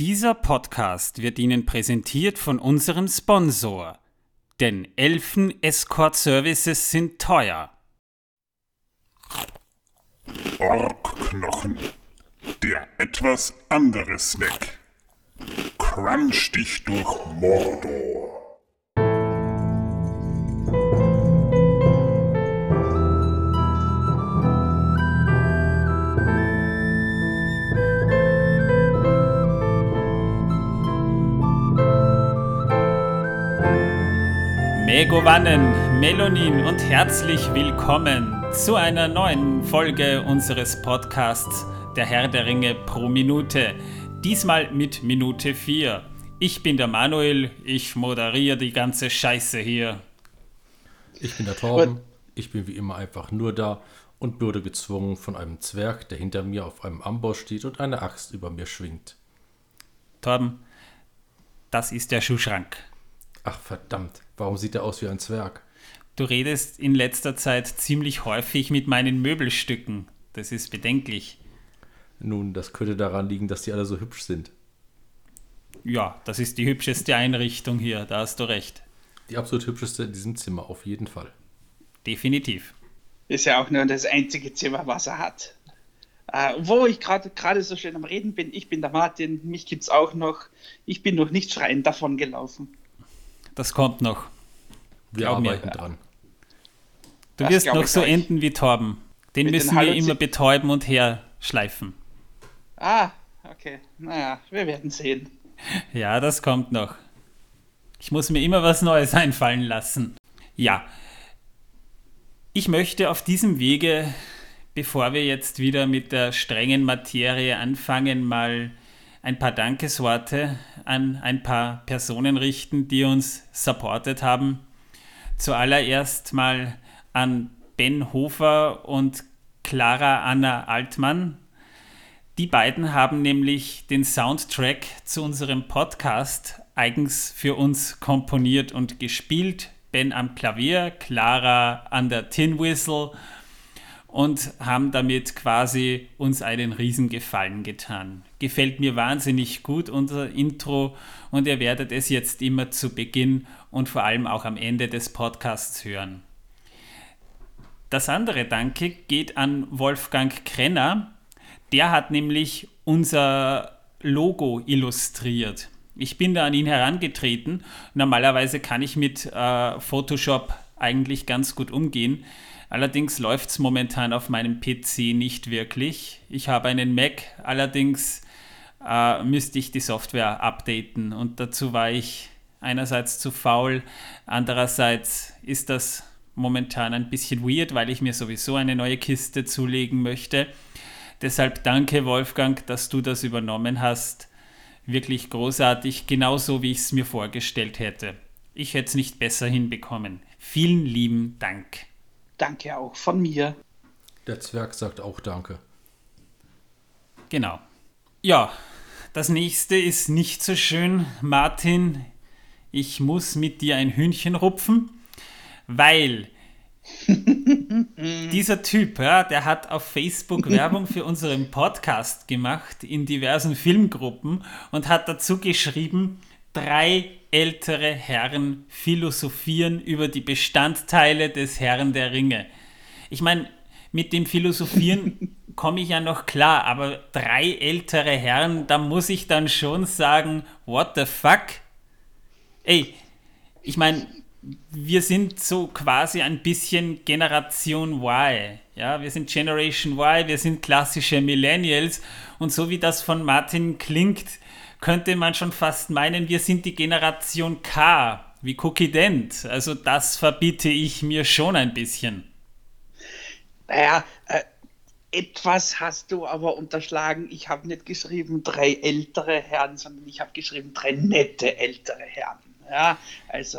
Dieser Podcast wird Ihnen präsentiert von unserem Sponsor. Denn Elfen Escort Services sind teuer. Orkknochen. Der etwas andere Snack. Crunch dich durch Mordor. Megovanen, Melonin und herzlich willkommen zu einer neuen Folge unseres Podcasts Der Herr der Ringe pro Minute. Diesmal mit Minute 4. Ich bin der Manuel, ich moderiere die ganze Scheiße hier. Ich bin der Torben, ich bin wie immer einfach nur da und wurde gezwungen von einem Zwerg, der hinter mir auf einem Amboss steht und eine Axt über mir schwingt. Torben, das ist der Schuhschrank. Ach verdammt, warum sieht er aus wie ein Zwerg? Du redest in letzter Zeit ziemlich häufig mit meinen Möbelstücken. Das ist bedenklich. Nun, das könnte daran liegen, dass die alle so hübsch sind. Ja, das ist die hübscheste Einrichtung hier, da hast du recht. Die absolut hübscheste in diesem Zimmer, auf jeden Fall. Definitiv. Ist ja auch nur das einzige Zimmer, was er hat. Äh, wo ich gerade gerade so schön am Reden bin, ich bin der Martin, mich gibt's auch noch. Ich bin noch nicht schreiend davon gelaufen. Das kommt noch. Wir Glaub mir. arbeiten dran. Du Das wirst noch so gleich. enden wie Torben. Den Mit den müssen wir Halluzi- immer betäuben und herschleifen. Ah, okay. Naja, wir werden sehen. Ja, das kommt noch. Ich muss mir immer was Neues einfallen lassen. Ja. Ich möchte auf diesem Wege, bevor wir jetzt wieder mit der strengen Materie anfangen, mal ein paar Dankesworte an ein paar Personen richten, die uns supportet haben. Zuallererst mal an Ben Hofer und Clara Anna Altmann. Die beiden haben nämlich den Soundtrack zu unserem Podcast eigens für uns komponiert und gespielt. Ben am Klavier, Clara an der Tin Whistle und haben damit quasi uns einen Riesengefallen getan. Gefällt mir wahnsinnig gut unser Intro und ihr werdet es jetzt immer zu Beginn und vor allem auch am Ende des Podcasts hören. Das andere Danke geht an Wolfgang Krenner. Der hat nämlich unser Logo illustriert. Ich bin da an ihn herangetreten. Normalerweise kann ich mit äh, Photoshop eigentlich ganz gut umgehen. Allerdings läuft es momentan auf meinem PC nicht wirklich. Ich habe einen Mac, allerdings äh, müsste ich die Software updaten und dazu war ich einerseits zu faul, andererseits ist das momentan ein bisschen weird, weil ich mir sowieso eine neue Kiste zulegen möchte. Deshalb danke Wolfgang, dass du das übernommen hast. Wirklich großartig, genauso wie ich es mir vorgestellt hätte. Ich hätte es nicht besser hinbekommen. Vielen lieben Dank. Danke auch von mir. Der Zwerg sagt auch Danke. Genau. Ja, das nächste ist nicht so schön. Martin, ich muss mit dir ein Hühnchen rupfen, weil dieser Typ, ja, der hat auf Facebook Werbung für unseren Podcast gemacht in diversen Filmgruppen und hat dazu geschrieben, drei ältere Herren philosophieren über die Bestandteile des Herrn der Ringe. Ich meine, mit dem Philosophieren komme ich ja noch klar, aber drei ältere Herren, da muss ich dann schon sagen, what the fuck? Ey, ich meine, wir sind so quasi ein bisschen Generation Y. Ja, wir sind Generation Y, wir sind klassische Millennials und so wie das von Martin klingt, könnte man schon fast meinen, wir sind die Generation K, wie Cookie Dent. Also das verbiete ich mir schon ein bisschen. Naja, äh, etwas hast du aber unterschlagen. Ich habe nicht geschrieben drei ältere Herren, sondern ich habe geschrieben drei nette ältere Herren. Ja, also.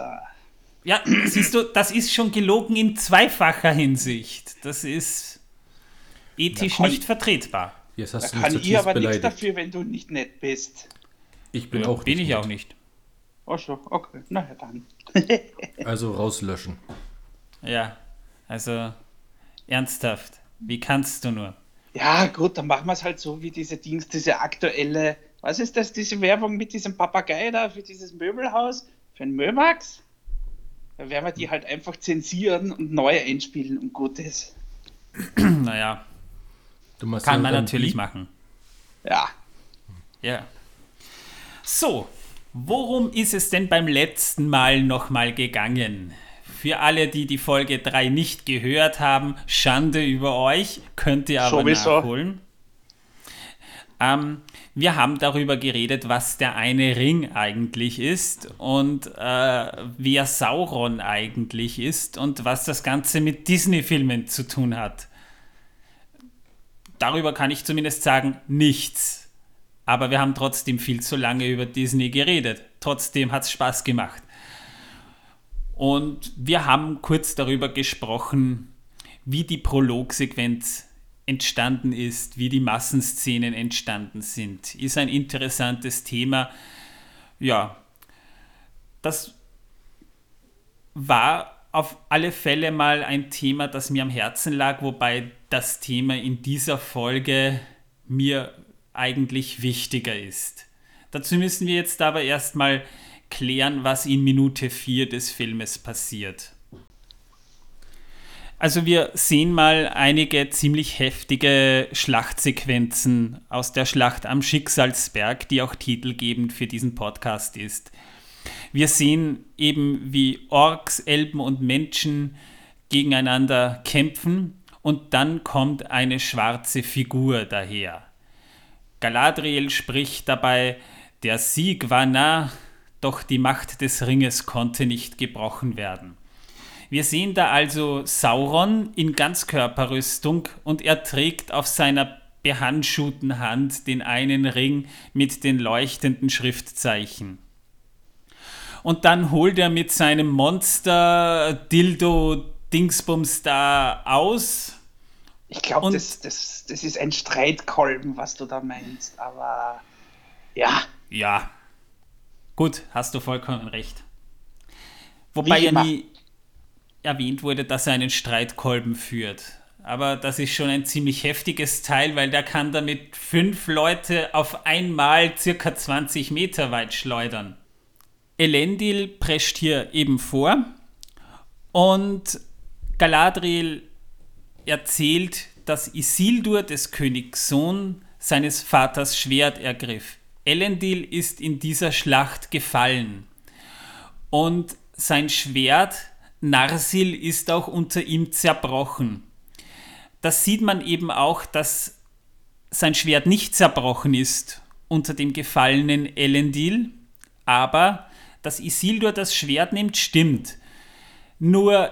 Ja, siehst du, das ist schon gelogen in zweifacher Hinsicht. Das ist ethisch kann- nicht vertretbar. Jetzt Da hast du mich kann ich aber nichts beleidigt. dafür, wenn du nicht nett bist. Ich bin Ja, auch bin nicht ich auch nett. nicht. Ach so, okay, na ja dann. Also rauslöschen. Ja, also ernsthaft, wie kannst du nur? Ja, gut, dann machen wir es halt so wie diese Dings, diese aktuelle Was ist das, diese Werbung mit diesem Papagei da für dieses Möbelhaus? Für ein Mömax? Da werden wir die halt einfach zensieren und neu einspielen und gut ist. naja, kann man natürlich wie? machen. Ja. Ja. So, worum ist es denn beim letzten Mal nochmal gegangen? Für alle, die die Folge 3 nicht gehört haben, Schande über euch, könnt ihr aber Sowieso. nachholen. Ähm, wir haben darüber geredet, was der eine Ring eigentlich ist und äh, wer Sauron eigentlich ist und was das Ganze mit Disney-Filmen zu tun hat. Darüber kann ich zumindest sagen, nichts. Aber wir haben trotzdem viel zu lange über Disney geredet. Trotzdem hat es Spaß gemacht. Und wir haben kurz darüber gesprochen, wie die Prologsequenz entstanden ist, wie die Massenszenen entstanden sind. Ist ein interessantes Thema. Ja, das war auf alle Fälle mal ein Thema, das mir am Herzen lag, wobei das Thema in dieser Folge mir eigentlich wichtiger ist. Dazu müssen wir jetzt aber erstmal klären, was in Minute 4 des Filmes passiert. Also wir sehen mal einige ziemlich heftige Schlachtsequenzen aus der Schlacht am Schicksalsberg, die auch titelgebend für diesen Podcast ist. Wir sehen eben, wie Orks, Elben und Menschen gegeneinander kämpfen und dann kommt eine schwarze Figur daher. Galadriel spricht dabei, der Sieg war nah, doch die Macht des Ringes konnte nicht gebrochen werden. Wir sehen da also Sauron in Ganzkörperrüstung und er trägt auf seiner behandschuhten Hand den einen Ring mit den leuchtenden Schriftzeichen. Und dann holt er mit seinem Monster Dildo Dingsbums da aus. Ich glaube, das, das, das ist ein Streitkolben, was du da meinst. Aber ja, Ja. Gut, hast du vollkommen recht. Wobei ja nie erwähnt wurde, dass er einen Streitkolben führt. Aber das ist schon ein ziemlich heftiges Teil, weil der kann damit fünf Leute auf einmal circa 20 Meter weit schleudern. Elendil prescht hier eben vor und Galadriel erzählt, dass Isildur des Königs Sohn seines Vaters Schwert ergriff. Elendil ist in dieser Schlacht gefallen und sein Schwert Narsil ist auch unter ihm zerbrochen. Das sieht man eben auch, dass sein Schwert nicht zerbrochen ist unter dem gefallenen Elendil, aber dass Isildur das Schwert nimmt, stimmt. Nur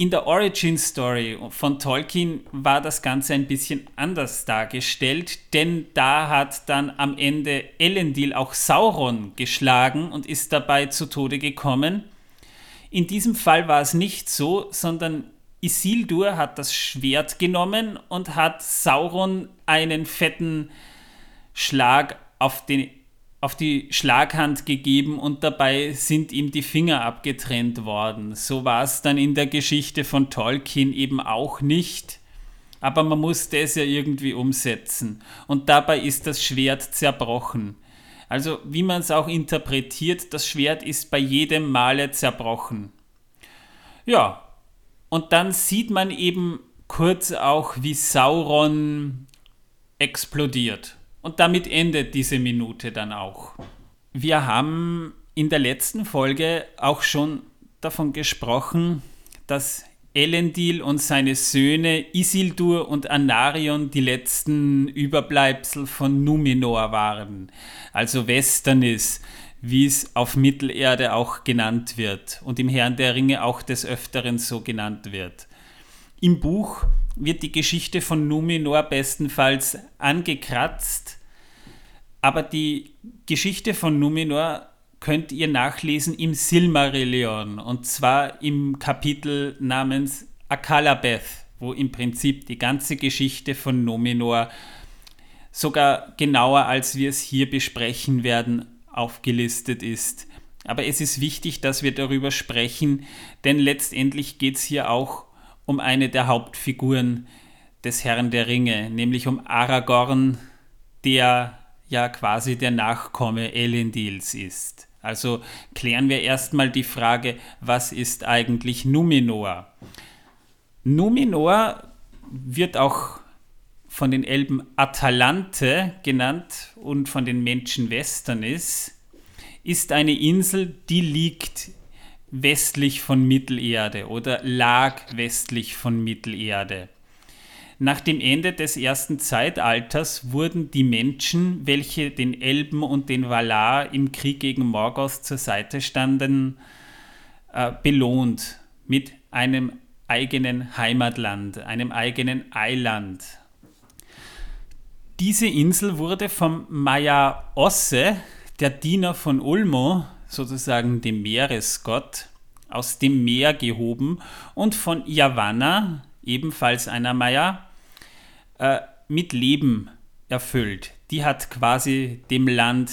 in der Origin Story von Tolkien war das Ganze ein bisschen anders dargestellt, denn da hat dann am Ende Elendil auch Sauron geschlagen und ist dabei zu Tode gekommen. In diesem Fall war es nicht so, sondern Isildur hat das Schwert genommen und hat Sauron einen fetten Schlag auf, den, auf die Schlaghand gegeben und dabei sind ihm die Finger abgetrennt worden. So war es dann in der Geschichte von Tolkien eben auch nicht. Aber man musste es ja irgendwie umsetzen. Und dabei ist das Schwert zerbrochen. Also wie man es auch interpretiert, das Schwert ist bei jedem Male zerbrochen. Ja, und dann sieht man eben kurz auch, wie Sauron explodiert. Und damit endet diese Minute dann auch. Wir haben in der letzten Folge auch schon davon gesprochen, dass Elendil und seine Söhne Isildur und Anarion die letzten Überbleibsel von Numenor waren, also Westernis, wie es auf Mittelerde auch genannt wird und im Herrn der Ringe auch des Öfteren so genannt wird. Im Buch wird die Geschichte von Numenor bestenfalls angekratzt, aber die Geschichte von Numenor könnt ihr nachlesen im Silmarillion und zwar im Kapitel namens Akalabeth, wo im Prinzip die ganze Geschichte von Numenor sogar genauer als wir es hier besprechen werden aufgelistet ist. Aber es ist wichtig, dass wir darüber sprechen, denn letztendlich geht es hier auch um eine der Hauptfiguren des Herrn der Ringe, nämlich um Aragorn, der ja quasi der Nachkomme Elendils ist. Also klären wir erstmal die Frage, was ist eigentlich Numenor? Numenor wird auch von den Elben Atalante genannt und von den Menschen Westernis, ist eine Insel, die liegt westlich von Mittelerde oder lag westlich von Mittelerde. Nach dem Ende des ersten Zeitalters wurden die Menschen, welche den Elben und den Valar im Krieg gegen Morgoth zur Seite standen, äh, belohnt mit einem eigenen Heimatland, einem eigenen Eiland. Diese Insel wurde vom Maya Osse, der Diener von Ulmo, sozusagen dem Meeresgott, aus dem Meer gehoben und von Yavanna, ebenfalls einer Maya, äh, mit Leben erfüllt. Die hat quasi dem Land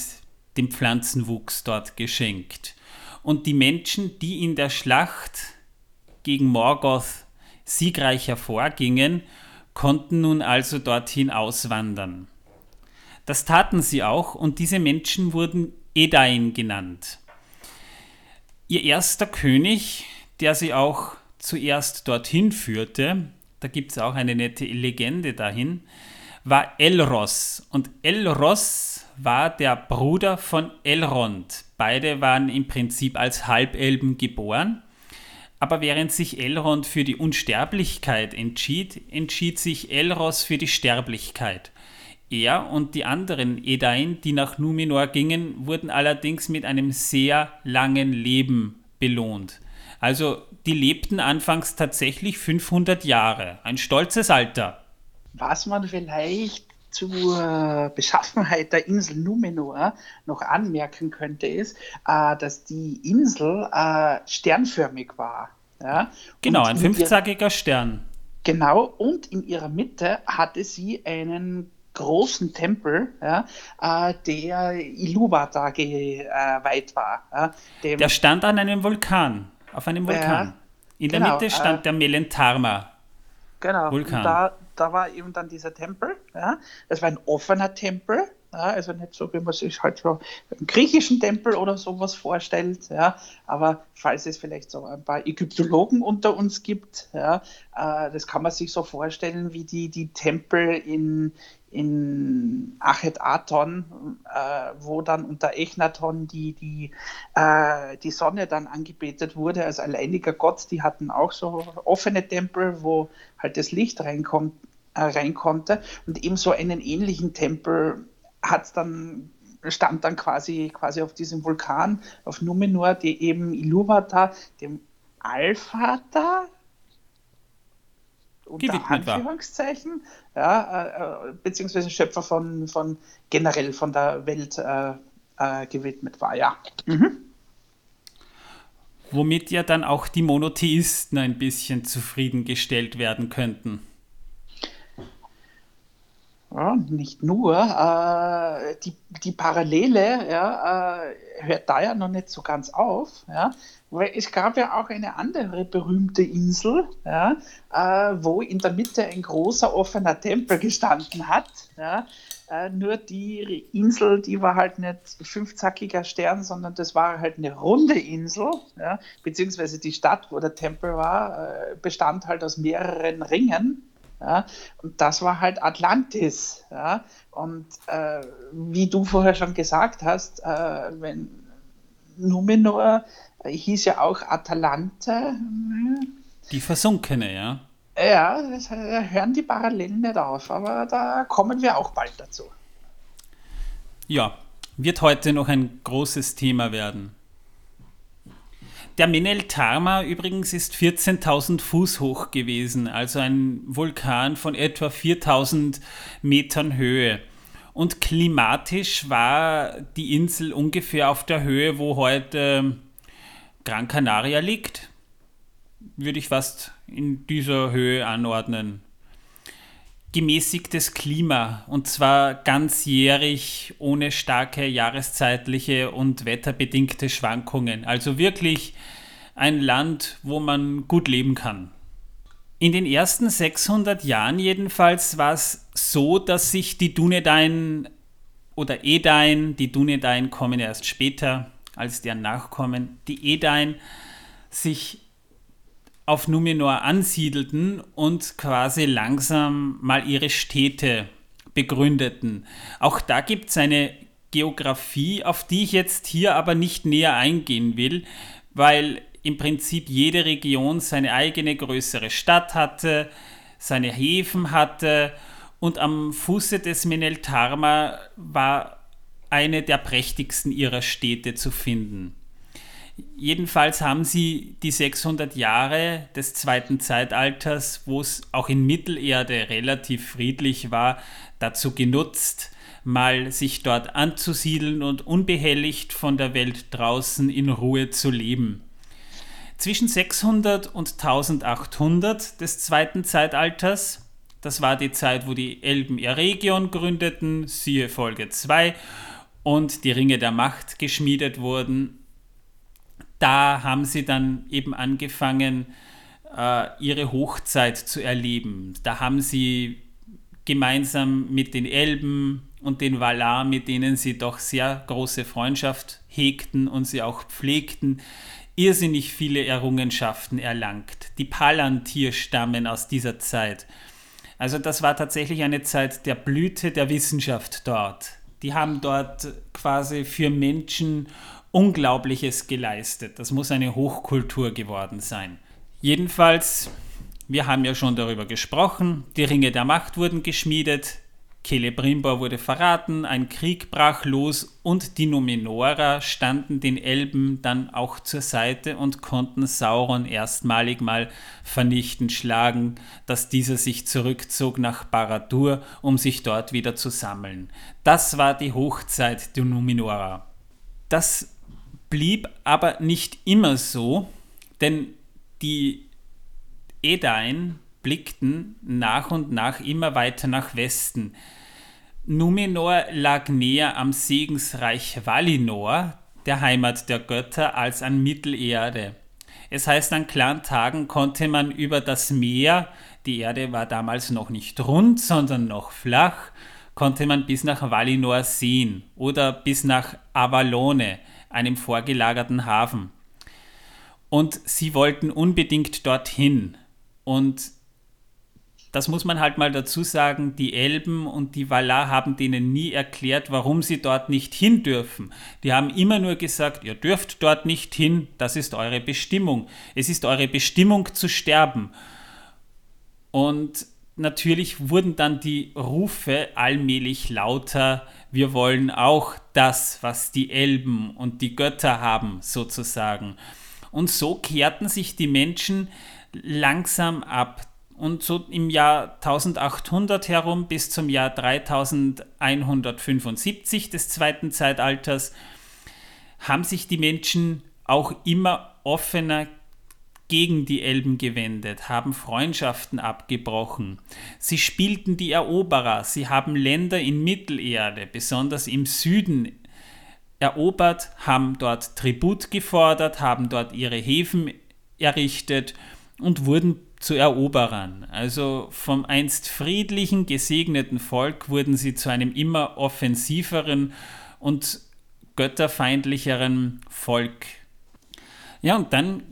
den Pflanzenwuchs dort geschenkt. Und die Menschen, die in der Schlacht gegen Morgoth siegreich hervorgingen, konnten nun also dorthin auswandern. Das taten sie auch und diese Menschen wurden Edain genannt. Ihr erster König, der sie auch zuerst dorthin führte, da gibt es auch eine nette Legende dahin, war Elros. Und Elros war der Bruder von Elrond. Beide waren im Prinzip als Halbelben geboren. Aber während sich Elrond für die Unsterblichkeit entschied, entschied sich Elros für die Sterblichkeit. Er und die anderen Edain, die nach Numenor gingen, wurden allerdings mit einem sehr langen Leben belohnt. Also die lebten anfangs tatsächlich 500 Jahre, ein stolzes Alter. Was man vielleicht zur Beschaffenheit der Insel Numenor noch anmerken könnte, ist, äh, dass die Insel äh, sternförmig war. Ja? Genau, ein fünfzackiger Stern. Genau, und in ihrer Mitte hatte sie einen großen Tempel, ja, äh, der Ilúvatar geweiht war. Ja, der stand an einem Vulkan, auf einem Vulkan. in der genau, Mitte stand äh, der Melentarma. Genau, Vulkan. Da, da war eben dann dieser Tempel. Ja. Das war ein offener Tempel. Ja, also nicht so, wie man sich halt so einen griechischen Tempel oder sowas vorstellt. Ja. Aber falls es vielleicht so ein paar Ägyptologen unter uns gibt, ja, äh, das kann man sich so vorstellen, wie die, die Tempel in, in Achet Aton, äh, wo dann unter Echnaton die, die, äh, die Sonne dann angebetet wurde, als alleiniger Gott. Die hatten auch so offene Tempel, wo halt das Licht reinkommt, äh, rein konnte. Und ebenso einen ähnlichen Tempel hat dann stand dann quasi, quasi auf diesem Vulkan, auf Numenor, die eben Ilúvatar, dem Allvater, unter Anführungszeichen, ja, äh, äh, beziehungsweise Schöpfer von, von generell von der Welt äh, äh, gewidmet war, ja. Mhm. Womit ja dann auch die Monotheisten ein bisschen zufriedengestellt werden könnten. Ja, nicht nur. Äh, die, die Parallele ja, äh, hört da ja noch nicht so ganz auf. Ja, weil es gab ja auch eine andere berühmte Insel, ja, äh, wo in der Mitte ein großer offener Tempel gestanden hat. Ja. Äh, nur die Insel, die war halt nicht fünfzackiger Stern, sondern das war halt eine runde Insel, ja, beziehungsweise die Stadt, wo der Tempel war, äh, bestand halt aus mehreren Ringen. Ja, und das war halt Atlantis. Ja, und äh, wie du vorher schon gesagt hast, äh, wenn Numenor hieß ja auch Atalante. Die Versunkene, ja. Ja, das, da hören die Parallelen nicht auf, aber da kommen wir auch bald dazu. Ja, wird heute noch ein großes Thema werden. Der Menel Tarma übrigens ist 14.000 Fuß hoch gewesen, also ein Vulkan von etwa 4.000 Metern Höhe. Und klimatisch war die Insel ungefähr auf der Höhe, wo heute Gran Canaria liegt, würde ich fast in dieser Höhe anordnen. Gemäßigtes Klima und zwar ganzjährig ohne starke jahreszeitliche und wetterbedingte Schwankungen. Also wirklich ein Land, wo man gut leben kann. In den ersten 600 Jahren jedenfalls war es so, dass sich die Dunedain oder Edain, die Dunedain kommen erst später als deren Nachkommen, die Edain sich auf Numenor ansiedelten und quasi langsam mal ihre Städte begründeten. Auch da gibt es eine Geografie, auf die ich jetzt hier aber nicht näher eingehen will, weil im Prinzip jede Region seine eigene größere Stadt hatte, seine Häfen hatte und am Fuße des Meneltarma war eine der prächtigsten ihrer Städte zu finden. Jedenfalls haben sie die 600 Jahre des zweiten Zeitalters, wo es auch in Mittelerde relativ friedlich war, dazu genutzt, mal sich dort anzusiedeln und unbehelligt von der Welt draußen in Ruhe zu leben. Zwischen 600 und 1800 des zweiten Zeitalters, das war die Zeit, wo die Elben ihr Region gründeten, siehe Folge 2, und die Ringe der Macht geschmiedet wurden, da haben sie dann eben angefangen, äh, ihre Hochzeit zu erleben. Da haben sie gemeinsam mit den Elben und den Valar, mit denen sie doch sehr große Freundschaft hegten und sie auch pflegten, irrsinnig viele Errungenschaften erlangt. Die Palantir stammen aus dieser Zeit. Also das war tatsächlich eine Zeit der Blüte der Wissenschaft dort. Die haben dort quasi für Menschen Unglaubliches geleistet. Das muss eine Hochkultur geworden sein. Jedenfalls wir haben ja schon darüber gesprochen. Die Ringe der Macht wurden geschmiedet. Celebrimbor wurde verraten, ein Krieg brach los und die Numenorer standen den Elben dann auch zur Seite und konnten Sauron erstmalig mal vernichtend schlagen, dass dieser sich zurückzog nach Baradur, um sich dort wieder zu sammeln. Das war die Hochzeit der Numenorer. Das blieb aber nicht immer so, denn die Edain blickten nach und nach immer weiter nach Westen. Numenor lag näher am Segensreich Valinor, der Heimat der Götter, als an Mittelerde. Es heißt, an klaren Tagen konnte man über das Meer, die Erde war damals noch nicht rund, sondern noch flach, konnte man bis nach Valinor sehen oder bis nach Avalone, einem vorgelagerten Hafen. Und sie wollten unbedingt dorthin. Und das muss man halt mal dazu sagen, die Elben und die Valar haben denen nie erklärt, warum sie dort nicht hin dürfen. Die haben immer nur gesagt, ihr dürft dort nicht hin, das ist eure Bestimmung. Es ist eure Bestimmung zu sterben. Und natürlich wurden dann die Rufe allmählich lauter, wir wollen auch das, was die Elben und die Götter haben, sozusagen. Und so kehrten sich die Menschen langsam ab. Und so im Jahr 1800 herum bis zum Jahr 3175 des zweiten Zeitalters haben sich die Menschen auch immer offener gegen die Elben gewendet, haben Freundschaften abgebrochen. Sie spielten die Eroberer, sie haben Länder in Mittelerde, besonders im Süden, erobert, haben dort Tribut gefordert, haben dort ihre Häfen errichtet und wurden zu Eroberern. Also vom einst friedlichen, gesegneten Volk wurden sie zu einem immer offensiveren und götterfeindlicheren Volk. Ja, und dann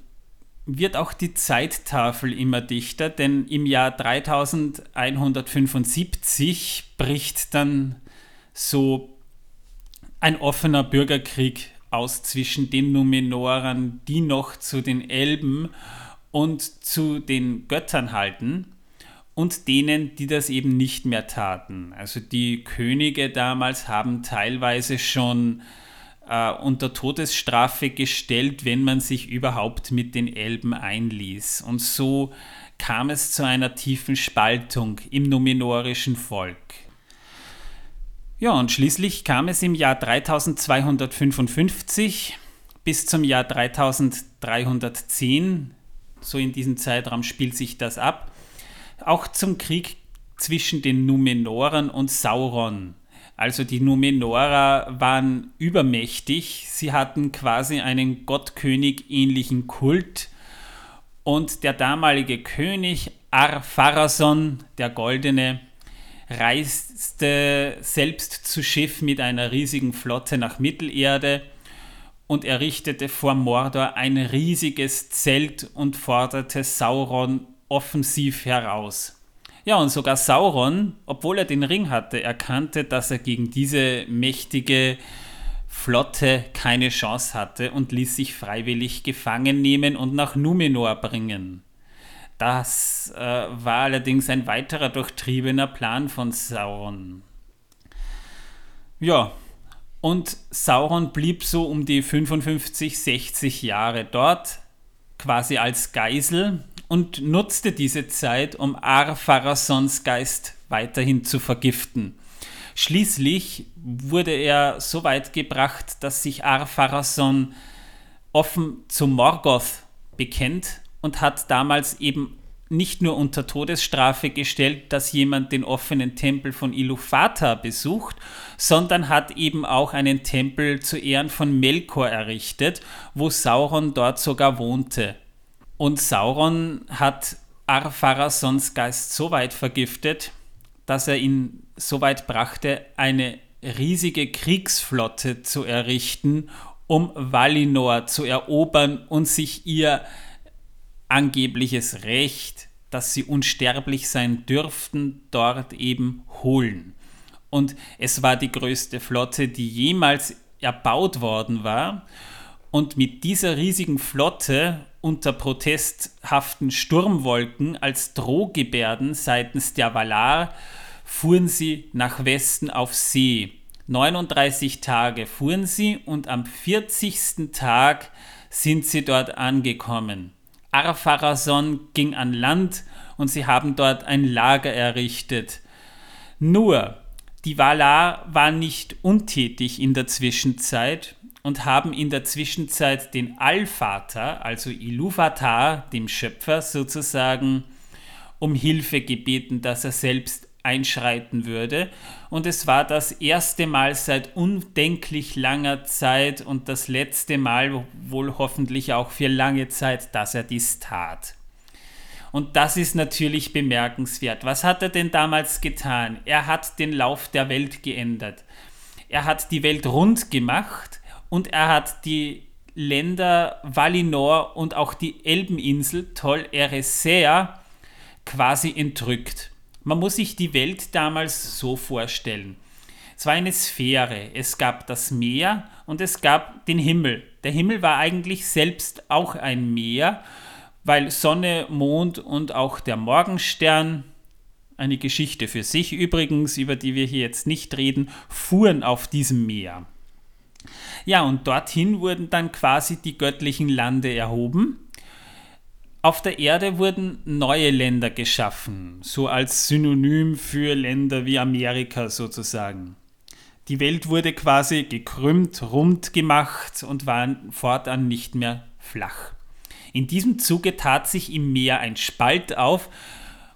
wird auch die Zeittafel immer dichter, denn im Jahr 3175 bricht dann so ein offener Bürgerkrieg aus zwischen den Numenorern, die noch zu den Elben und zu den Göttern halten und denen, die das eben nicht mehr taten. Also die Könige damals haben teilweise schon äh, unter Todesstrafe gestellt, wenn man sich überhaupt mit den Elben einließ. Und so kam es zu einer tiefen Spaltung im numenorischen Volk. Ja, und schließlich kam es im Jahr 3255 bis zum Jahr 3310 so in diesem Zeitraum spielt sich das ab. Auch zum Krieg zwischen den Numenoren und Sauron. Also die Numenorer waren übermächtig, sie hatten quasi einen Gottkönig ähnlichen Kult und der damalige König Ar-Pharason, der Goldene, reiste selbst zu Schiff mit einer riesigen Flotte nach Mittelerde und errichtete vor Mordor ein riesiges Zelt und forderte Sauron offensiv heraus. Ja, und sogar Sauron, obwohl er den Ring hatte, erkannte, dass er gegen diese mächtige Flotte keine Chance hatte und ließ sich freiwillig gefangen nehmen und nach Numenor bringen. Das äh, war allerdings ein weiterer durchtriebener Plan von Sauron. Ja, und Sauron blieb so um die 55, 60 Jahre dort, quasi als Geisel und nutzte diese Zeit, um Ar-Pharasons Geist weiterhin zu vergiften. Schließlich wurde er so weit gebracht, dass sich Ar-Pharason offen zu Morgoth bekennt und hat damals eben nicht nur unter Todesstrafe gestellt, dass jemand den offenen Tempel von Ilufata besucht, sondern hat eben auch einen Tempel zu Ehren von Melkor errichtet, wo Sauron dort sogar wohnte. Und Sauron hat Ar-Pharasons Geist so weit vergiftet, dass er ihn so weit brachte, eine riesige Kriegsflotte zu errichten, um Valinor zu erobern und sich ihr angebliches Recht, dass sie unsterblich sein dürften, dort eben holen. Und es war die größte Flotte, die jemals erbaut worden war. Und mit dieser riesigen Flotte unter protesthaften Sturmwolken als Drohgebärden seitens der Valar fuhren sie nach Westen auf See. 39 Tage fuhren sie und am 40. Tag sind sie dort angekommen. Arpharason ging an Land und sie haben dort ein Lager errichtet. Nur, die Valar waren nicht untätig in der Zwischenzeit und haben in der Zwischenzeit den Allvater, also Iluvatar, dem Schöpfer sozusagen, um Hilfe gebeten, dass er selbst einschreiten würde. Und es war das erste Mal seit undenklich langer Zeit und das letzte Mal wohl hoffentlich auch für lange Zeit, dass er dies tat. Und das ist natürlich bemerkenswert. Was hat er denn damals getan? Er hat den Lauf der Welt geändert. Er hat die Welt rund gemacht und er hat die Länder Valinor und auch die Elbeninsel Tol Eressëa quasi entrückt. Man muss sich die Welt damals so vorstellen. Es war eine Sphäre. Es gab das Meer und es gab den Himmel. Der Himmel war eigentlich selbst auch ein Meer, weil Sonne, Mond und auch der Morgenstern, eine Geschichte für sich übrigens, über die wir hier jetzt nicht reden, fuhren auf diesem Meer. Ja, und dorthin wurden dann quasi die göttlichen Lande erhoben auf der Erde wurden neue Länder geschaffen, so als Synonym für Länder wie Amerika sozusagen. Die Welt wurde quasi gekrümmt, rund gemacht und war fortan nicht mehr flach. In diesem Zuge tat sich im Meer ein Spalt auf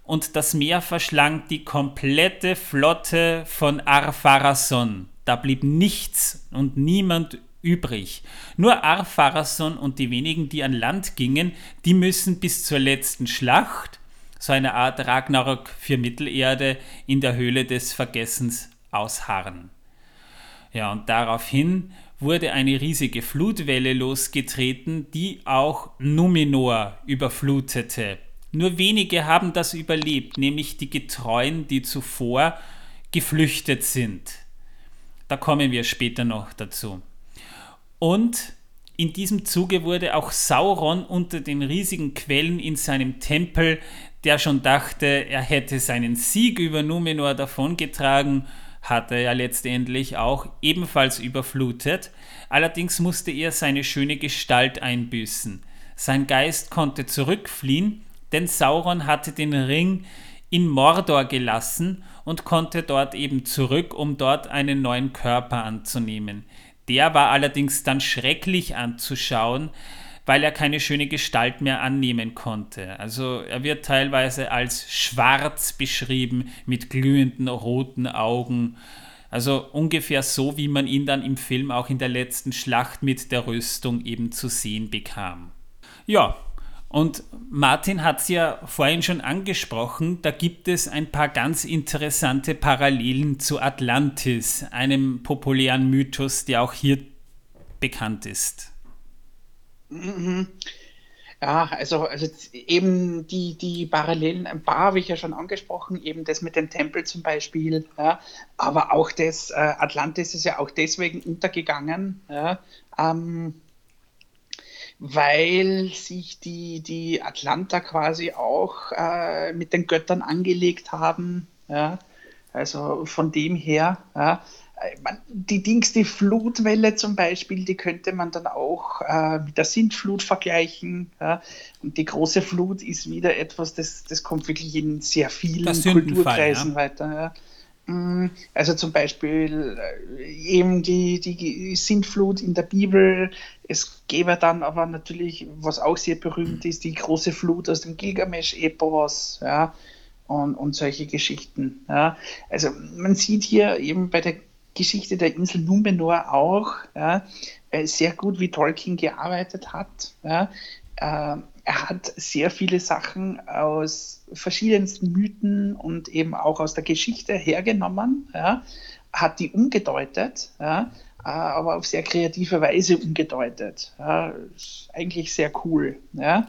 und das Meer verschlang die komplette Flotte von Arpharason. Da blieb nichts und niemand übrig. Nur Arpharason und die wenigen, die an Land gingen, die müssen bis zur letzten Schlacht, so eine Art Ragnarok für Mittelerde, in der Höhle des Vergessens ausharren. Ja, und daraufhin wurde eine riesige Flutwelle losgetreten, die auch Numenor überflutete. Nur wenige haben das überlebt, nämlich die Getreuen, die zuvor geflüchtet sind. Da kommen wir später noch dazu. Und in diesem Zuge wurde auch Sauron unter den riesigen Quellen in seinem Tempel, der schon dachte, er hätte seinen Sieg über Numenor davongetragen, hatte er letztendlich auch ebenfalls überflutet. Allerdings musste er seine schöne Gestalt einbüßen. Sein Geist konnte zurückfliehen, denn Sauron hatte den Ring in Mordor gelassen und konnte dort eben zurück, um dort einen neuen Körper anzunehmen. Der war allerdings dann schrecklich anzuschauen, weil er keine schöne Gestalt mehr annehmen konnte. Also er wird teilweise als schwarz beschrieben mit glühenden roten Augen. Also ungefähr so, wie man ihn dann im Film auch in der letzten Schlacht mit der Rüstung eben zu sehen bekam. Ja, Und Martin hat es ja vorhin schon angesprochen, da gibt es ein paar ganz interessante Parallelen zu Atlantis, einem populären Mythos, der auch hier bekannt ist. Mhm. Ja, also, also eben die, die Parallelen, ein paar habe ich ja schon angesprochen, eben das mit dem Tempel zum Beispiel, ja, aber auch das, äh, Atlantis ist ja auch deswegen untergegangen, ja, ähm, weil sich die, die Atlanter quasi auch äh, mit den Göttern angelegt haben, ja, also von dem her, ja, die Dings, die Flutwelle zum Beispiel, die könnte man dann auch äh, mit der Sintflut vergleichen. Ja? Und die große Flut ist wieder etwas, das, das kommt wirklich in sehr vielen Kulturkreisen ja. weiter. Mm, also zum Beispiel äh, eben die, die Sintflut in der Bibel. Es gäbe dann aber natürlich, was auch sehr berühmt ist, die große Flut aus dem Gilgamesch-Epos. Ja? Und, und solche Geschichten. Ja. Also man sieht hier eben bei der Geschichte der Insel Numenor auch ja, äh, sehr gut, wie Tolkien gearbeitet hat. Ja. Er hat sehr viele Sachen aus verschiedensten Mythen und eben auch aus der Geschichte hergenommen, ja, hat die umgedeutet, ja, aber auf sehr kreative Weise umgedeutet. Ja, eigentlich sehr cool. Ja.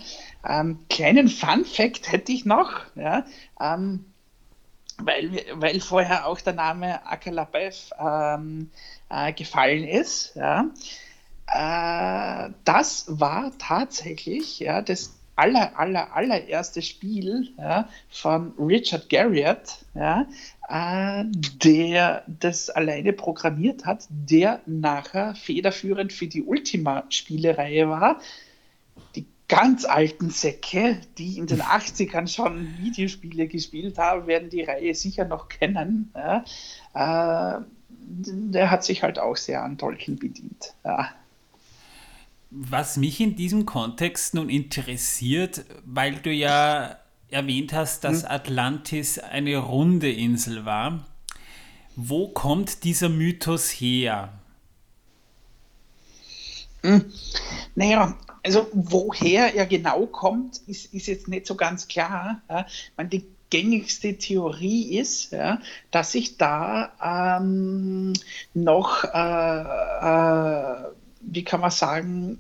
Ähm, kleinen Fun Fact hätte ich noch. Ja. Ähm, weil, weil vorher auch der Name Akalabev ähm, äh, gefallen ist. Ja. Äh, das war tatsächlich ja, das aller, aller, allererste Spiel ja, von Richard Garriott, ja, äh, der das alleine programmiert hat, der nachher federführend für die Ultima-Spielereihe war. Die ganz alten Säcke, die in den 80ern schon Videospiele gespielt haben, werden die Reihe sicher noch kennen. Ja. Äh, der hat sich halt auch sehr an Tolkien bedient. Ja. Was mich in diesem Kontext nun interessiert, weil du ja erwähnt hast, dass hm. Atlantis eine runde Insel war, wo kommt dieser Mythos her? Hm. Naja, also woher er genau kommt, ist, ist jetzt nicht so ganz klar. Ja. Man, die gängigste Theorie ist, ja, dass sich da ähm, noch, äh, äh, wie kann man sagen,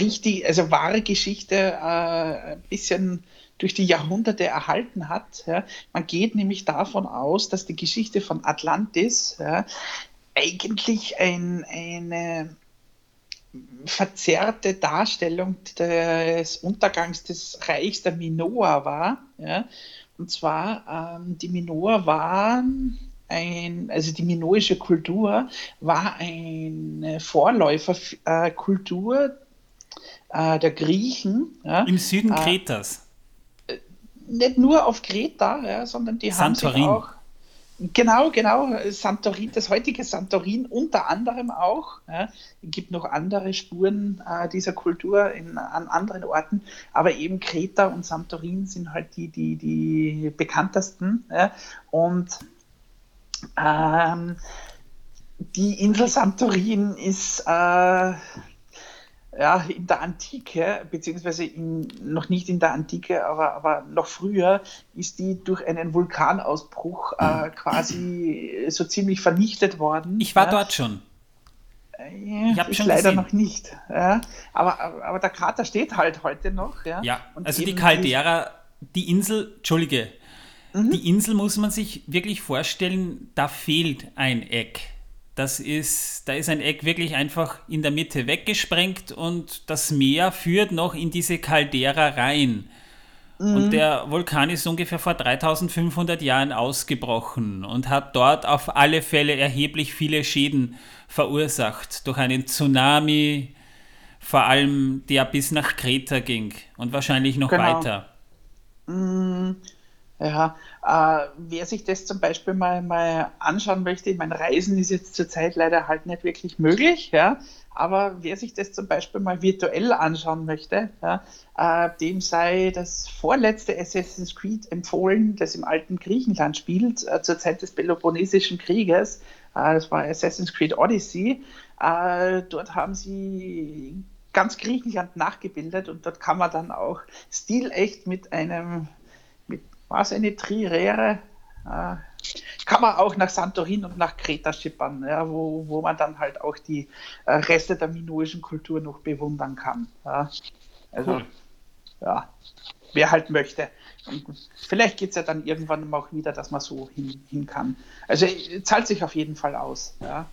richtig, also wahre Geschichte äh, ein bisschen durch die Jahrhunderte erhalten hat. Ja. Man geht nämlich davon aus, dass die Geschichte von Atlantis ja, eigentlich ein, eine verzerrte Darstellung des Untergangs des Reichs der Minoa war. Ja? Und zwar, ähm, die Minoa waren ein, also die minoische Kultur war eine Vorläuferkultur äh, der Griechen. Ja? Im Süden äh, Kretas. Äh, nicht nur auf Kreta, ja, sondern die Santorin. haben auch Genau, genau. Santorin, das heutige Santorin unter anderem auch. Ja. Es gibt noch andere Spuren äh, dieser Kultur in, an anderen Orten, aber eben Kreta und Santorin sind halt die, die, die bekanntesten. Ja. Und ähm, die Insel Santorin ist äh, ja, in der Antike, beziehungsweise in, noch nicht in der Antike, aber, aber noch früher, ist die durch einen Vulkanausbruch äh, quasi so ziemlich vernichtet worden. Ich war ja. dort schon. Äh, ich habe schon leider gesehen. noch nicht. Ja. Aber, aber der Krater steht halt heute noch. Ja, ja also die Caldera, die Insel, Entschuldige, mhm. die Insel muss man sich wirklich vorstellen, da fehlt ein Eck. Das ist, da ist ein Eck wirklich einfach in der Mitte weggesprengt und das Meer führt noch in diese Caldera rein. Mhm. Und der Vulkan ist ungefähr vor 3500 Jahren ausgebrochen und hat dort auf alle Fälle erheblich viele Schäden verursacht. Durch einen Tsunami, vor allem der bis nach Kreta ging und wahrscheinlich noch genau. weiter. Ja, äh, wer sich das zum Beispiel mal, mal anschauen möchte, ich meine, Reisen ist jetzt zurzeit leider halt nicht wirklich möglich, ja, aber wer sich das zum Beispiel mal virtuell anschauen möchte, ja, äh, dem sei das vorletzte Assassin's Creed empfohlen, das im alten Griechenland spielt, äh, zur Zeit des Peloponnesischen Krieges. Äh, das war Assassin's Creed Odyssey. Äh, dort haben sie ganz Griechenland nachgebildet und dort kann man dann auch stilecht mit einem, was eine Trirere, äh, kann man auch nach Santorin und nach Kreta schippern, ja, wo, wo man dann halt auch die äh, Reste der minoischen Kultur noch bewundern kann. Ja. Also, cool. ja, wer halt möchte. Und vielleicht geht es ja dann irgendwann auch wieder, dass man so hin, hin kann. Also zahlt sich auf jeden Fall aus. Ja,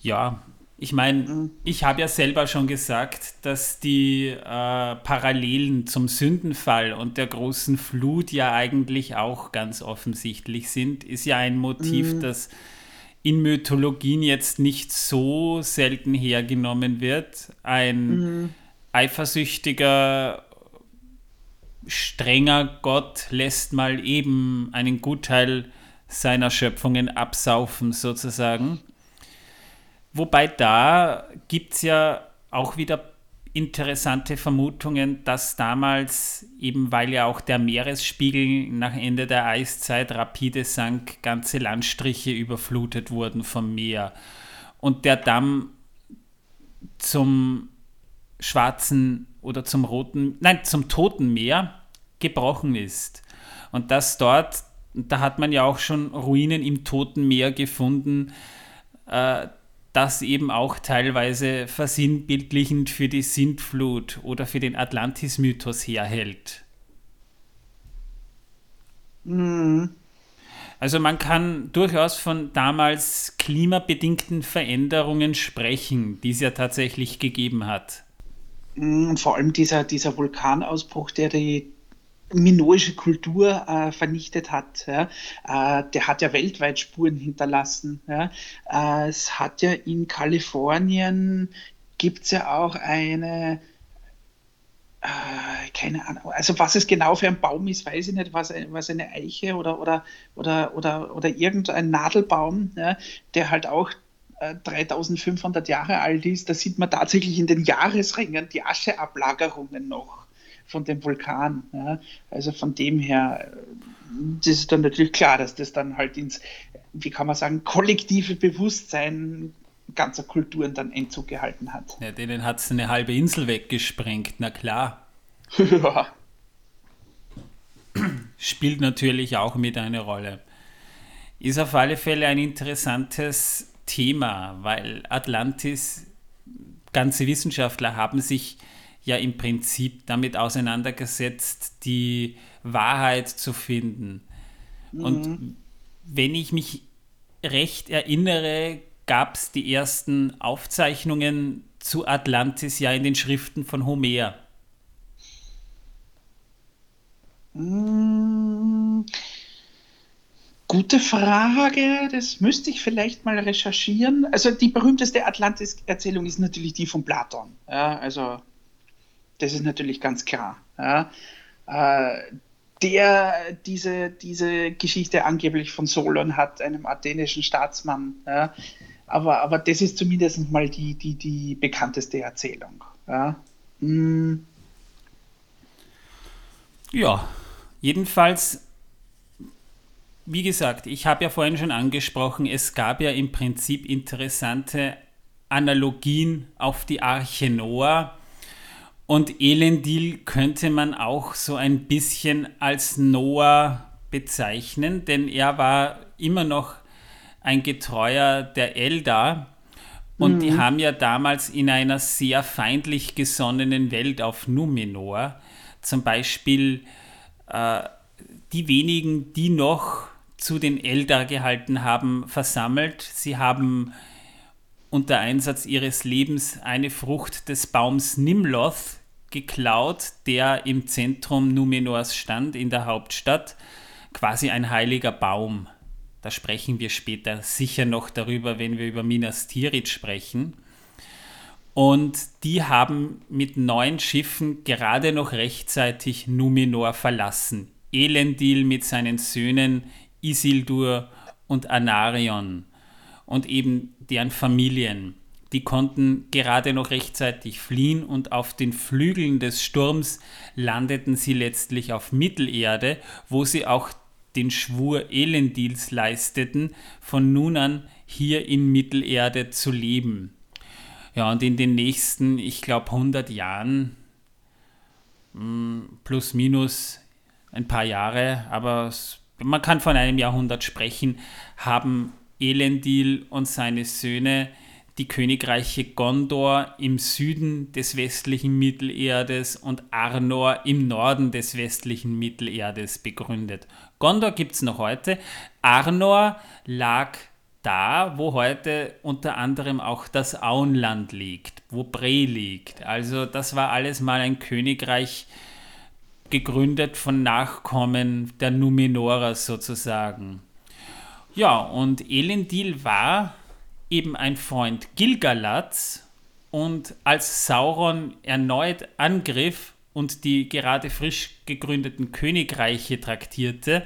ja ich meine, mhm. ich habe ja selber schon gesagt, dass die äh, Parallelen zum Sündenfall und der großen Flut ja eigentlich auch ganz offensichtlich sind. Ist ja ein Motiv, mhm. das in Mythologien jetzt nicht so selten hergenommen wird. Ein mhm. eifersüchtiger, strenger Gott lässt mal eben einen Gutteil seiner Schöpfungen absaufen, sozusagen. Wobei da gibt es ja auch wieder interessante Vermutungen, dass damals, eben weil ja auch der Meeresspiegel nach Ende der Eiszeit rapide sank, ganze Landstriche überflutet wurden vom Meer. Und der Damm zum Schwarzen oder zum Roten, nein, zum Toten Meer gebrochen ist. Und dass dort, da hat man ja auch schon Ruinen im Toten Meer gefunden, äh, das eben auch teilweise versinnbildlichend für die Sintflut oder für den Atlantis-Mythos herhält. Mhm. Also man kann durchaus von damals klimabedingten Veränderungen sprechen, die es ja tatsächlich gegeben hat. Mhm, vor allem dieser, dieser Vulkanausbruch, der die minoische Kultur äh, vernichtet hat. Ja. Äh, der hat ja weltweit Spuren hinterlassen. Ja. Äh, es hat ja in Kalifornien gibt es ja auch eine äh, keine Ahnung, also was es genau für ein Baum ist, weiß ich nicht, was, was eine Eiche oder, oder, oder, oder, oder irgendein Nadelbaum, ja, der halt auch 3500 äh, Jahre alt ist, da sieht man tatsächlich in den Jahresringen die Ascheablagerungen noch von dem Vulkan. Ja. Also von dem her, das ist dann natürlich klar, dass das dann halt ins, wie kann man sagen, kollektive Bewusstsein ganzer Kulturen dann Entzug gehalten hat. Ja, denen hat es eine halbe Insel weggesprengt, na klar. ja. Spielt natürlich auch mit eine Rolle. Ist auf alle Fälle ein interessantes Thema, weil Atlantis, ganze Wissenschaftler haben sich ja im Prinzip damit auseinandergesetzt, die Wahrheit zu finden. Mhm. Und wenn ich mich recht erinnere, gab es die ersten Aufzeichnungen zu Atlantis ja in den Schriften von Homer. Mhm. Gute Frage, das müsste ich vielleicht mal recherchieren. Also die berühmteste Atlantis-Erzählung ist natürlich die von Platon. Ja, also das ist natürlich ganz klar. Ja. Äh, der diese, diese Geschichte angeblich von Solon hat, einem athenischen Staatsmann. Ja. Aber, aber das ist zumindest mal die, die, die bekannteste Erzählung. Ja. Hm. ja, jedenfalls, wie gesagt, ich habe ja vorhin schon angesprochen, es gab ja im Prinzip interessante Analogien auf die Arche Noah und Elendil könnte man auch so ein bisschen als Noah bezeichnen, denn er war immer noch ein Getreuer der Eldar. Und mhm. die haben ja damals in einer sehr feindlich gesonnenen Welt auf Numenor zum Beispiel äh, die wenigen, die noch zu den Eldar gehalten haben, versammelt. Sie haben unter Einsatz ihres Lebens eine Frucht des Baums Nimloth geklaut, der im Zentrum Numenors stand, in der Hauptstadt. Quasi ein heiliger Baum. Da sprechen wir später sicher noch darüber, wenn wir über Minas Tirith sprechen. Und die haben mit neun Schiffen gerade noch rechtzeitig Numenor verlassen. Elendil mit seinen Söhnen Isildur und Anarion und eben deren Familien. Die konnten gerade noch rechtzeitig fliehen und auf den Flügeln des Sturms landeten sie letztlich auf Mittelerde, wo sie auch den Schwur Elendils leisteten, von nun an hier in Mittelerde zu leben. Ja, und in den nächsten, ich glaube, 100 Jahren, hm, plus minus ein paar Jahre, aber man kann von einem Jahrhundert sprechen, haben Elendil und seine Söhne die Königreiche Gondor im Süden des westlichen Mittelerdes und Arnor im Norden des westlichen Mittelerdes begründet. Gondor gibt es noch heute. Arnor lag da, wo heute unter anderem auch das Auenland liegt, wo Bre liegt. Also das war alles mal ein Königreich gegründet von Nachkommen der Numenorer sozusagen. Ja, und Elendil war eben ein Freund Gilgalads und als Sauron erneut angriff und die gerade frisch gegründeten Königreiche traktierte,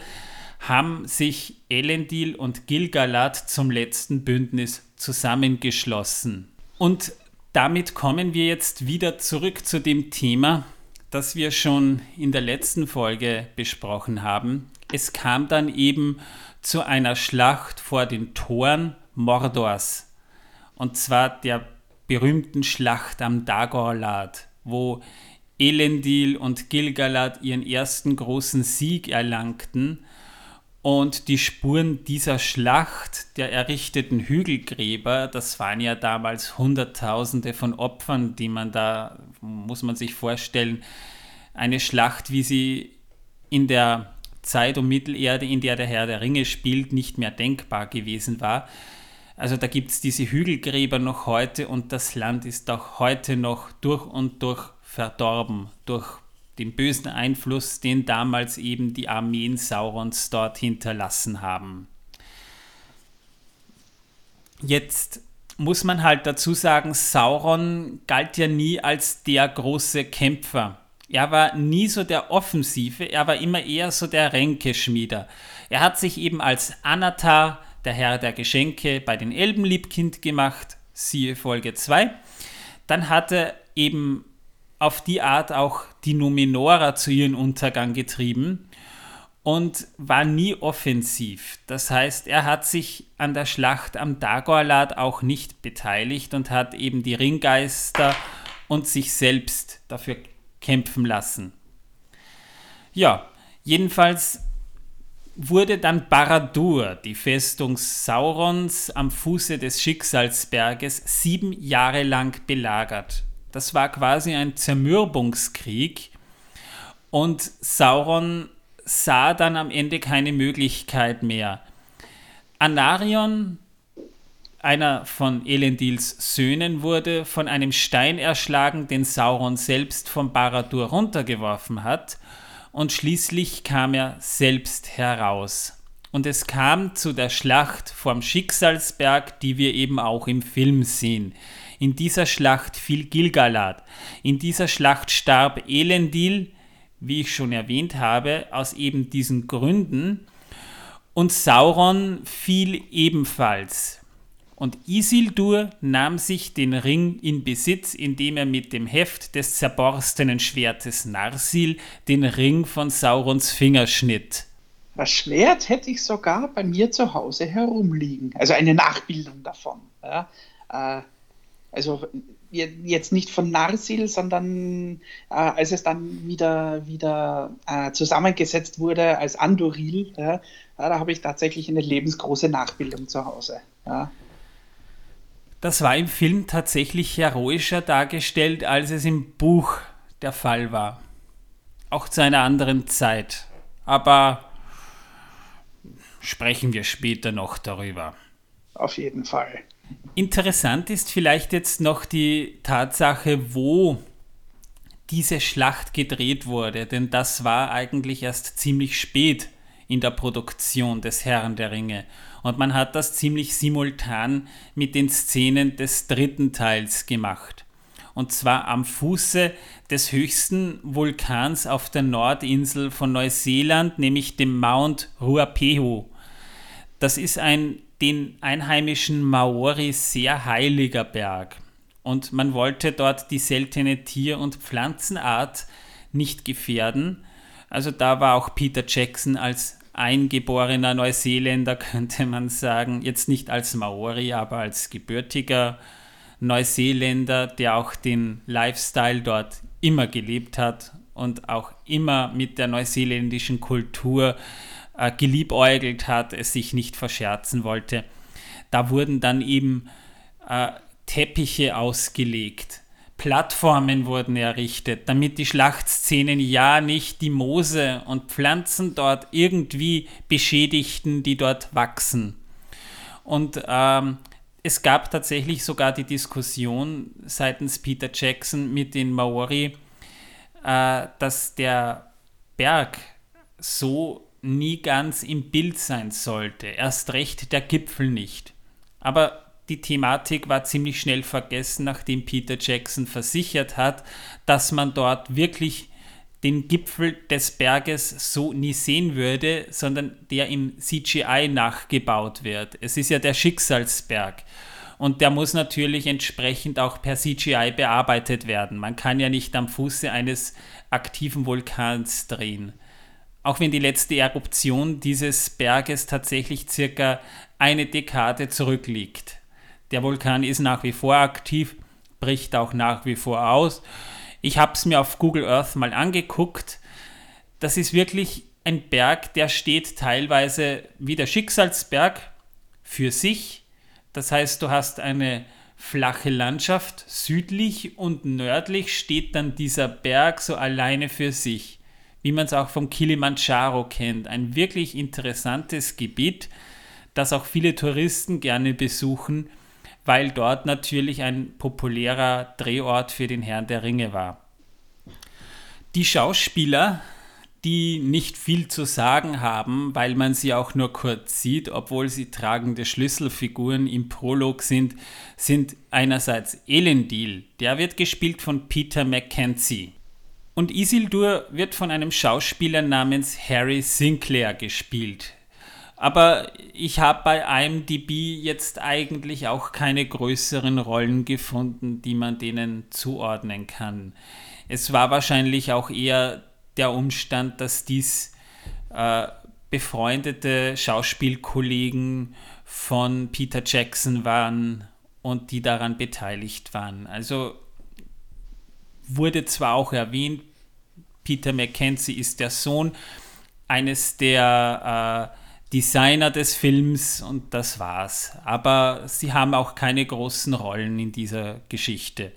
haben sich Elendil und Gilgalad zum letzten Bündnis zusammengeschlossen. Und damit kommen wir jetzt wieder zurück zu dem Thema, das wir schon in der letzten Folge besprochen haben. Es kam dann eben zu einer Schlacht vor den Toren Mordors. Und zwar der berühmten Schlacht am Dagorlad, wo Elendil und Gilgalad ihren ersten großen Sieg erlangten und die Spuren dieser Schlacht der errichteten Hügelgräber, das waren ja damals Hunderttausende von Opfern, die man da, muss man sich vorstellen, eine Schlacht, wie sie in der Zeit um Mittelerde, in der der Herr der Ringe spielt, nicht mehr denkbar gewesen war. Also da gibt es diese Hügelgräber noch heute und das Land ist auch heute noch durch und durch verdorben, durch den bösen Einfluss, den damals eben die Armeen Saurons dort hinterlassen haben. Jetzt muss man halt dazu sagen, Sauron galt ja nie als der große Kämpfer. Er war nie so der Offensive, er war immer eher so der Ränkeschmieder. Er hat sich eben als Anatar, der Herr der Geschenke, bei den Elben liebkind gemacht, siehe Folge 2. Dann hat er eben auf die Art auch die Numenora zu ihrem Untergang getrieben und war nie offensiv. Das heißt, er hat sich an der Schlacht am Dagorlad auch nicht beteiligt und hat eben die Ringgeister und sich selbst dafür kämpfen lassen. Ja, jedenfalls wurde dann Baradur, die Festung Saurons am Fuße des Schicksalsberges, sieben Jahre lang belagert. Das war quasi ein Zermürbungskrieg und Sauron sah dann am Ende keine Möglichkeit mehr. Anarion, einer von Elendils Söhnen, wurde von einem Stein erschlagen, den Sauron selbst vom Baradur runtergeworfen hat, und schließlich kam er selbst heraus. Und es kam zu der Schlacht vom Schicksalsberg, die wir eben auch im Film sehen. In dieser Schlacht fiel Gilgalad. In dieser Schlacht starb Elendil, wie ich schon erwähnt habe, aus eben diesen Gründen. Und Sauron fiel ebenfalls. Und Isildur nahm sich den Ring in Besitz, indem er mit dem Heft des zerborstenen Schwertes Narsil den Ring von Saurons Finger schnitt. Das Schwert hätte ich sogar bei mir zu Hause herumliegen. Also eine Nachbildung davon. Ja. Äh, also jetzt nicht von Narsil, sondern äh, als es dann wieder, wieder äh, zusammengesetzt wurde als Andoril, ja, da habe ich tatsächlich eine lebensgroße Nachbildung zu Hause. Ja. Das war im Film tatsächlich heroischer dargestellt, als es im Buch der Fall war. Auch zu einer anderen Zeit. Aber sprechen wir später noch darüber. Auf jeden Fall. Interessant ist vielleicht jetzt noch die Tatsache, wo diese Schlacht gedreht wurde, denn das war eigentlich erst ziemlich spät in der Produktion des Herrn der Ringe. Und man hat das ziemlich simultan mit den Szenen des dritten Teils gemacht. Und zwar am Fuße des höchsten Vulkans auf der Nordinsel von Neuseeland, nämlich dem Mount Ruapehu. Das ist ein den einheimischen Maori sehr heiliger Berg. Und man wollte dort die seltene Tier- und Pflanzenart nicht gefährden. Also da war auch Peter Jackson als eingeborener Neuseeländer, könnte man sagen, jetzt nicht als Maori, aber als gebürtiger Neuseeländer, der auch den Lifestyle dort immer gelebt hat und auch immer mit der neuseeländischen Kultur äh, geliebäugelt hat, es sich nicht verscherzen wollte. Da wurden dann eben äh, Teppiche ausgelegt. Plattformen wurden errichtet, damit die Schlachtszenen ja nicht die Moose und Pflanzen dort irgendwie beschädigten, die dort wachsen. Und ähm, es gab tatsächlich sogar die Diskussion seitens Peter Jackson mit den Maori, äh, dass der Berg so nie ganz im Bild sein sollte. Erst recht der Gipfel nicht. Aber die Thematik war ziemlich schnell vergessen, nachdem Peter Jackson versichert hat, dass man dort wirklich den Gipfel des Berges so nie sehen würde, sondern der im CGI nachgebaut wird. Es ist ja der Schicksalsberg. Und der muss natürlich entsprechend auch per CGI bearbeitet werden. Man kann ja nicht am Fuße eines aktiven Vulkans drehen. Auch wenn die letzte Eruption dieses Berges tatsächlich circa eine Dekade zurückliegt. Der Vulkan ist nach wie vor aktiv, bricht auch nach wie vor aus. Ich habe es mir auf Google Earth mal angeguckt. Das ist wirklich ein Berg, der steht teilweise wie der Schicksalsberg für sich das heißt, du hast eine flache Landschaft. Südlich und nördlich steht dann dieser Berg so alleine für sich, wie man es auch vom Kilimanjaro kennt. Ein wirklich interessantes Gebiet, das auch viele Touristen gerne besuchen, weil dort natürlich ein populärer Drehort für den Herrn der Ringe war. Die Schauspieler die nicht viel zu sagen haben, weil man sie auch nur kurz sieht, obwohl sie tragende Schlüsselfiguren im Prolog sind, sind einerseits Elendil, der wird gespielt von Peter Mackenzie. Und Isildur wird von einem Schauspieler namens Harry Sinclair gespielt. Aber ich habe bei IMDb jetzt eigentlich auch keine größeren Rollen gefunden, die man denen zuordnen kann. Es war wahrscheinlich auch eher der Umstand, dass dies äh, befreundete Schauspielkollegen von Peter Jackson waren und die daran beteiligt waren. Also wurde zwar auch erwähnt, Peter Mackenzie ist der Sohn eines der äh, Designer des Films und das war's. Aber sie haben auch keine großen Rollen in dieser Geschichte.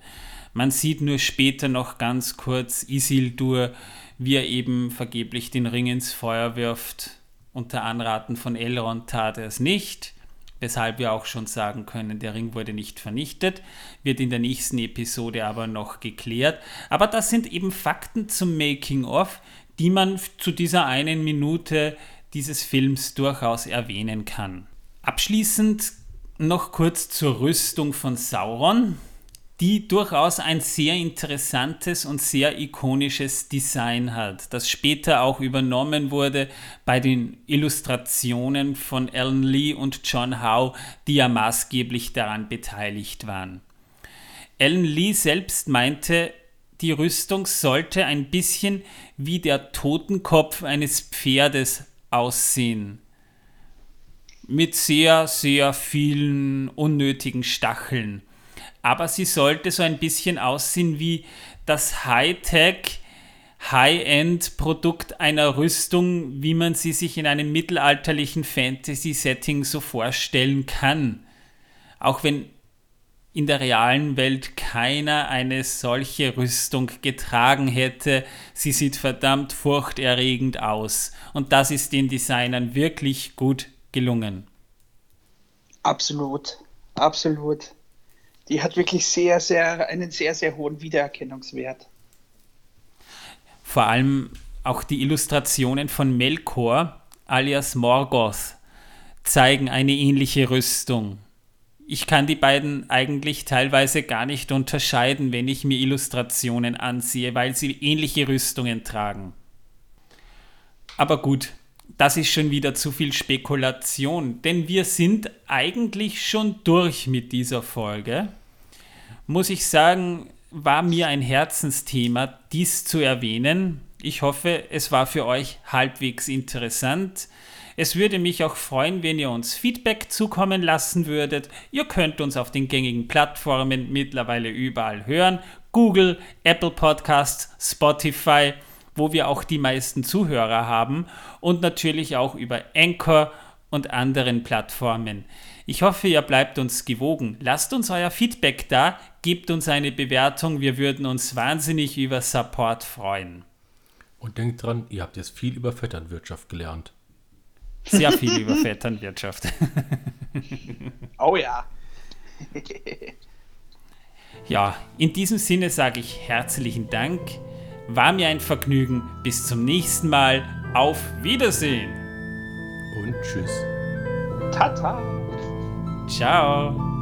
Man sieht nur später noch ganz kurz Isildur, wie er eben vergeblich den Ring ins Feuer wirft. Unter Anraten von Elrond tat er es nicht, weshalb wir auch schon sagen können, der Ring wurde nicht vernichtet, wird in der nächsten Episode aber noch geklärt. Aber das sind eben Fakten zum Making-of, die man zu dieser einen Minute dieses Films durchaus erwähnen kann. Abschließend noch kurz zur Rüstung von Sauron die durchaus ein sehr interessantes und sehr ikonisches Design hat, das später auch übernommen wurde bei den Illustrationen von Alan Lee und John Howe, die ja maßgeblich daran beteiligt waren. Alan Lee selbst meinte, die Rüstung sollte ein bisschen wie der Totenkopf eines Pferdes aussehen. Mit sehr, sehr vielen unnötigen Stacheln aber sie sollte so ein bisschen aussehen wie das Hightech, High-End-Produkt einer Rüstung, wie man sie sich in einem mittelalterlichen Fantasy-Setting so vorstellen kann. Auch wenn in der realen Welt keiner eine solche Rüstung getragen hätte. Sie sieht verdammt furchterregend aus. Und das ist den Designern wirklich gut gelungen. Absolut, absolut die hat wirklich sehr, sehr, einen sehr, sehr hohen Wiedererkennungswert. Vor allem auch die Illustrationen von Melkor alias Morgoth zeigen eine ähnliche Rüstung. Ich kann die beiden eigentlich teilweise gar nicht unterscheiden, wenn ich mir Illustrationen ansehe, weil sie ähnliche Rüstungen tragen. Aber gut, das ist schon wieder zu viel Spekulation, denn wir sind eigentlich schon durch mit dieser Folge. Muss ich sagen, war mir ein Herzensthema, dies zu erwähnen. Ich hoffe, es war für euch halbwegs interessant. Es würde mich auch freuen, wenn ihr uns Feedback zukommen lassen würdet. Ihr könnt uns auf den gängigen Plattformen mittlerweile überall hören. Google, Apple Podcasts, Spotify, wo wir auch die meisten Zuhörer haben und natürlich auch über Anchor und anderen Plattformen. Ich hoffe, ihr bleibt uns gewogen. Lasst uns euer Feedback da, gebt uns eine Bewertung, wir würden uns wahnsinnig über Support freuen. Und denkt dran, ihr habt jetzt viel über Vetternwirtschaft gelernt. Sehr viel über Vetternwirtschaft. Oh ja. ja, in diesem Sinne sage ich herzlichen Dank. War mir ein Vergnügen. Bis zum nächsten Mal. Auf Wiedersehen. Und tschüss. Tata. Ciao.